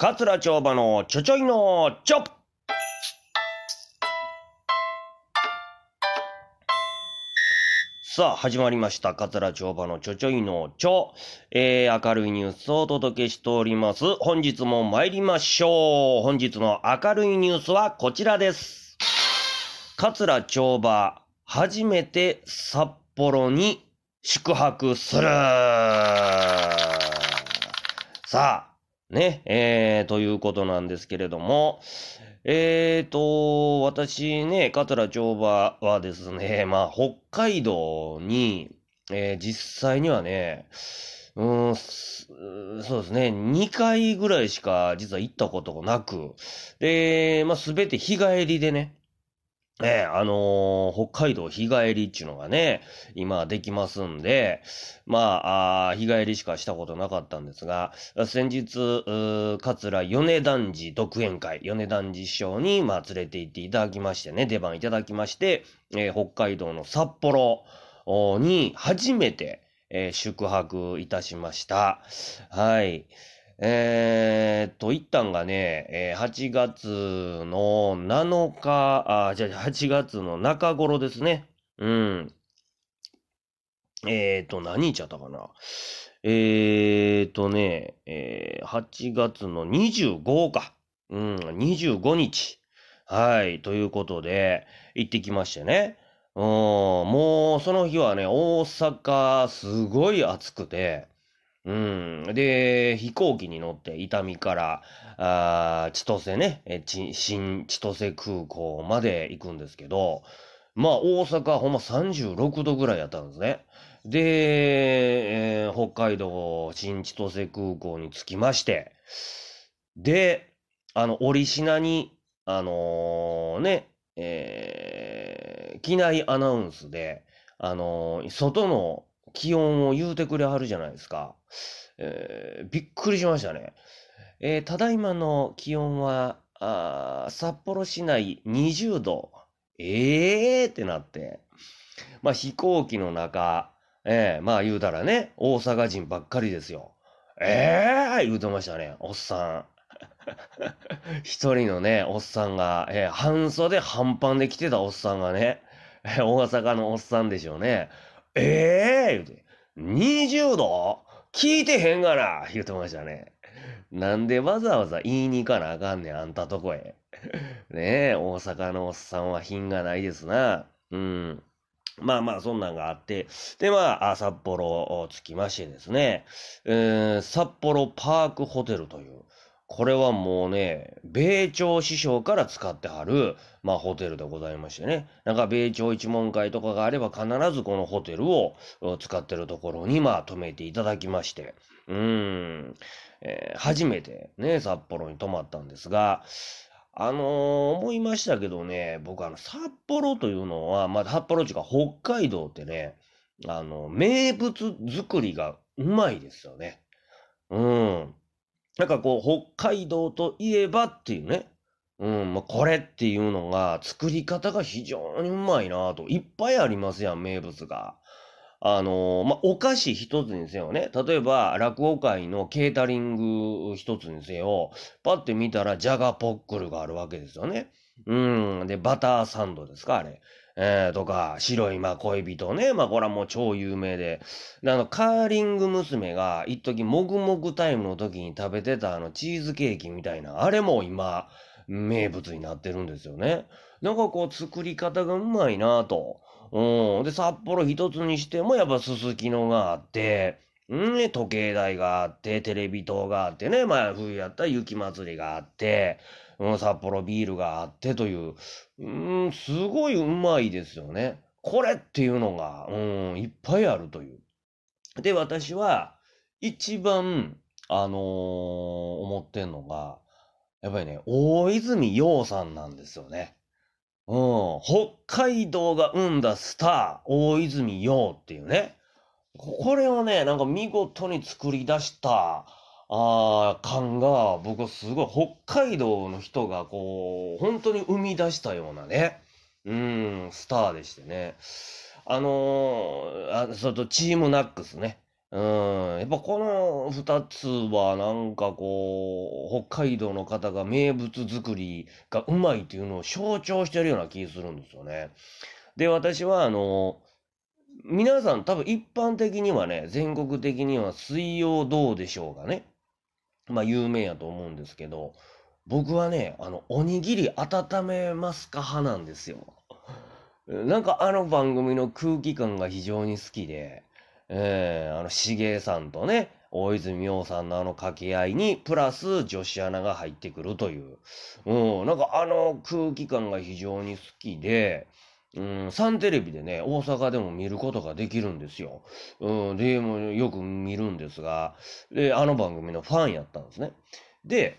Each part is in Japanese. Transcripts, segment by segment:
桂町場のちょちょいのちょさあ、始まりました。桂町場のちょちょいのちょ。えー、明るいニュースをお届けしております。本日も参りましょう。本日の明るいニュースはこちらです。桂町場、初めて札幌に宿泊する。さあ、ね、えー、ということなんですけれども、えーと、私ね、桂町場はですね、まあ、北海道に、えー実際にはね、うん、そうですね、2回ぐらいしか実は行ったことがなく、で、まあ、すべて日帰りでね、ええあのー北海道日帰りっていうのがね、今できますんで、まあ、あ日帰りしかしたことなかったんですが、先日、桂米男児独演会、米男児師匠に、まあ、連れて行っていただきましてね、出番いただきまして、えー北海道の札幌に初めて、えー宿泊いたしました。はい。えーと、一旦がね、えー8月の7日、あ、じゃあ8月の中頃ですね。うん。えーっと、何日やったかな。えーっとね、えー8月の25か。うん、25日。はい、ということで、行ってきましてね。うん、もう、その日はね、大阪、すごい暑くて、うん。で、飛行機に乗って伊丹から、あ千歳ね、えち新千歳空港まで行くんですけど、まあ大阪ほんま36度ぐらいやったんですね。で、えー北海道新千歳空港に着きまして、で、あの、折品に、あのーね、えー機内アナウンスで、あのー外の気温を言うてくれはるじゃないですか。えーびっくりしましたね。えーただいまの気温は、あ札幌市内20度。えーってなって。まあ飛行機の中、えーまあ言うたらね、大阪人ばっかりですよ。えー言うてましたね、おっさん。一人のね、おっさんが、えー半袖半パンで来てたおっさんがね、大阪のおっさんでしょうね。ええー、言うて、20度？聞いてへんがな言うてましたね。なんでわざわざ言いに行かなあかんねん、あんたとこへ。ねえ、大阪のおっさんは品がないですな。うん。まあまあ、そんなんがあって。で、まあ、札幌を着きましてですね、えー札幌パークホテルという、これはもうね、米朝師匠から使ってはる、まあホテルでございましてね。なんか米朝一門会とかがあれば必ずこのホテルを使ってるところにまあ泊めていただきまして。うーん、えー初めてね、札幌に泊まったんですが、あのー思いましたけどね、僕あの、札幌というのは、まあ札幌地か北海道ってね、あの、名物作りがうまいですよね。うん。なんかこう、北海道といえばっていうね。うん、まあ、これっていうのが、作り方が非常にうまいなと。いっぱいありますやん、名物が。あのーまあ、お菓子一つにせよね。例えば、落語会のケータリング一つにせよ。パッて見たら、ジャガポックルがあるわけですよね。うん。で、バターサンドですか、あれ。えー、とか、白いまあ恋人ね。まあ、これはもう超有名で。であの、カーリング娘。が、一時もぐもぐタイムの時に食べてたあの、チーズケーキみたいな、あれも今、名物になってるんですよね。なんかこう、作り方がうまいなと。うん。で、札幌一つにしても、やっぱすすきのがあって、んね、時計台があって、テレビ塔があってね、まあ、冬やったら雪祭りがあって、うん、札幌ビールがあってという、うん、すごいうまいですよね。これっていうのが、うん、いっぱいあるという。で、私は、一番、あのー思ってんのが、やっぱりね、大泉洋さんなんですよね。うん、北海道が生んだスター、大泉洋っていうね。これをね、なんか見事に作り出した、あー感が、僕はすごい、北海道の人がこう、本当に生み出したようなね、うん、スターでしてね。あのーあ、それとチームナックスね。うん、やっぱこの2つはなんかこう、北海道の方が名物作りがうまいっていうのを象徴してるような気するんですよね。で、私はあの、皆さん多分一般的にはね、全国的には水曜どうでしょうがね、まあ有名やと思うんですけど、僕はね、あの、おにぎり温めますか派なんですよ。なんかあの番組の空気感が非常に好きで、えー、あの、しげさんとね、大泉洋さんのあの掛け合いに、プラス女子アナが入ってくるという。うん、なんかあの空気感が非常に好きで、うん、サンテレビでね、大阪でも見ることができるんですよ。うん、で、もよく見るんですが、で、あの番組のファンやったんですね。で、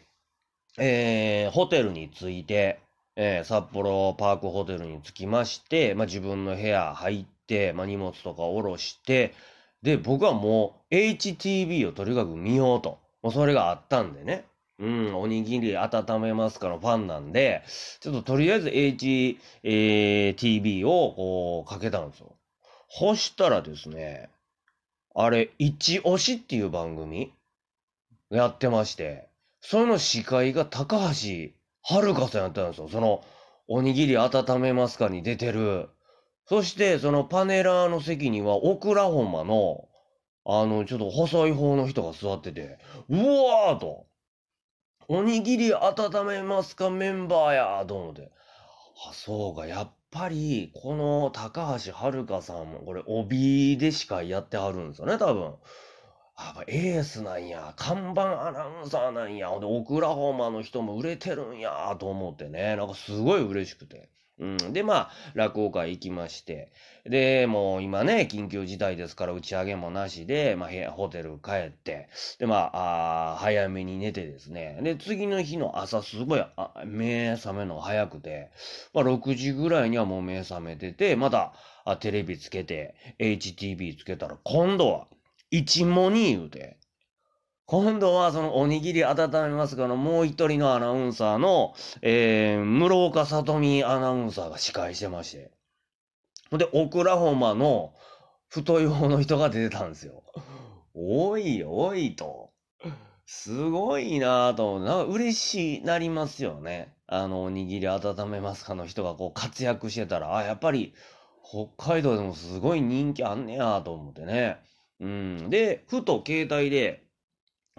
えー、ホテルに着いて、えー、札幌パークホテルに着きまして、まあ、自分の部屋入って、まあ、荷物とか下ろして、で、僕はもう HTV をとにかく見ようと。もうそれがあったんでね。うん、おにぎり温めますかのファンなんで、ちょっととりあえず HTV をこうかけたんですよ。そしたらですね、あれ、一押しっていう番組やってまして、その司会が高橋遥さんやったんですよ。その、おにぎり温めますかに出てる。そして、そのパネラーの席には、オクラホマの、あの、ちょっと細い方の人が座ってて、うわーと、おにぎり温めますかメンバーやと思って。あ、そうか、やっぱり、この高橋遥さんも、これ、帯でしかやってはるんですよね、多分。あ、エースなんや、看板アナウンサーなんや、ほんで、オクラホマの人も売れてるんや、と思ってね、なんかすごい嬉しくて。うん。で、まあ、落語会行きまして。で、もう今ね、緊急事態ですから打ち上げもなしで、まあ、部屋、ホテル帰って、で、まあ、あ早めに寝てですね。で、次の日の朝、すごいあ目覚めの早くて、まあ、6時ぐらいにはもう目覚めてて、また、あテレビつけて、HTV つけたら、今度は、一モニ言うて、今度はそのおにぎり温めますかのもう一人のアナウンサーの、えー、室岡里美アナウンサーが司会してまして。ほんで、オクラホマの太い方の人が出てたんですよ。おいおいと。すごいなぁと、なんか嬉しいなりますよね。あの、おにぎり温めますかの人がこう活躍してたら、あ、やっぱり北海道でもすごい人気あんねやと思ってね。うん。で、ふと携帯で、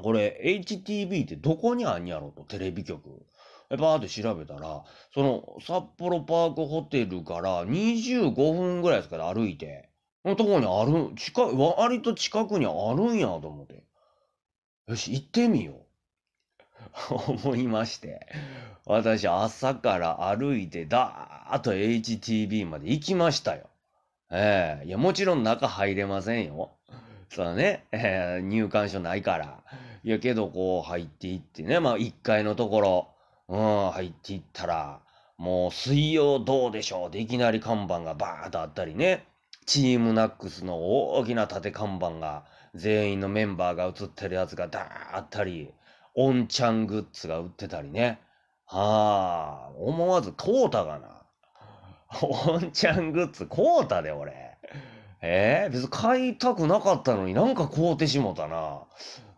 これ HTV ってどこにあんやろと、テレビ局。バーって調べたら、その札幌パークホテルから25分ぐらいですから歩いて、のとこにある、近、割と近くにあるんやと思って。よし、行ってみよう。思いまして。私、朝から歩いて、だーっと HTV まで行きましたよ。ええー、いや、もちろん中入れませんよ。そうだね、えー、入館証ないから。やけど、こう入っていってね、まあ1階のところ、うん、入っていったら、もう水曜どうでしょうでいきなり看板がバーッとあったりね、チームナックスの大きな縦看板が、全員のメンバーが映ってるやつがダーあったり、オンチャングッズが売ってたりね。はあ、思わず買うたがな。オンチャングッズ買うたで、俺。えー、別に買いたくなかったのになんか買うてしもたな。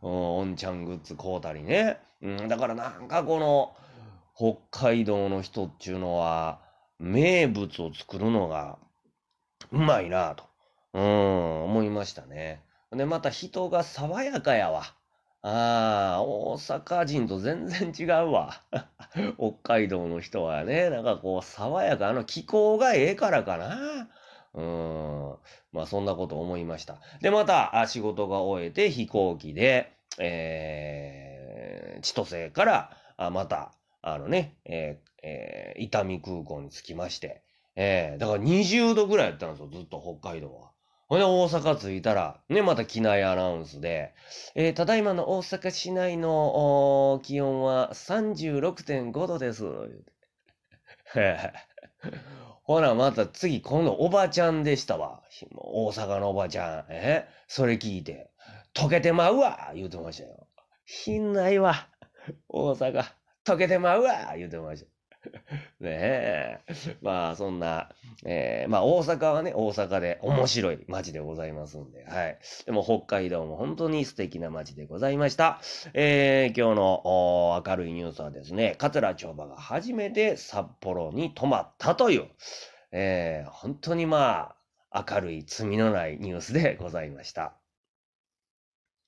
うん、おんちゃんグッズ買うたりね。うん、だからなんかこの、北海道の人っていうのは、名物を作るのがうまいなと、うん、思いましたね。で、また人が爽やかやわ。ああ、大阪人と全然違うわ。北海道の人はね、なんかこう爽やか、あの気候がええからかな。うん。まあそんなこと思いました。で、また仕事が終えて飛行機で、えー、千歳からあまた、あのね、えー、えー、伊丹空港に着きまして、えー、だから20度ぐらいやったんですよ、ずっと北海道は。ほんで大阪着いたら、ね、また機内アナウンスで、えー、ただいまの大阪市内の気温は36.5度です。ほな、また次、今度おばちゃんでしたわ。大阪のおばちゃん。え？それ聞いて、溶けてまうわ言うてましたよ。ひんないわ。大阪、溶けてまうわ言うてました。ねえ。まあ、そんな、えー、まあ、大阪はね、大阪で面白い街でございますんで、はい。でも、北海道も本当に素敵な街でございました。えー、今日の明るいニュースはですね、桂町馬が初めて札幌に泊まったという、えー、本当にまあ、明るい罪のないニュースでございました。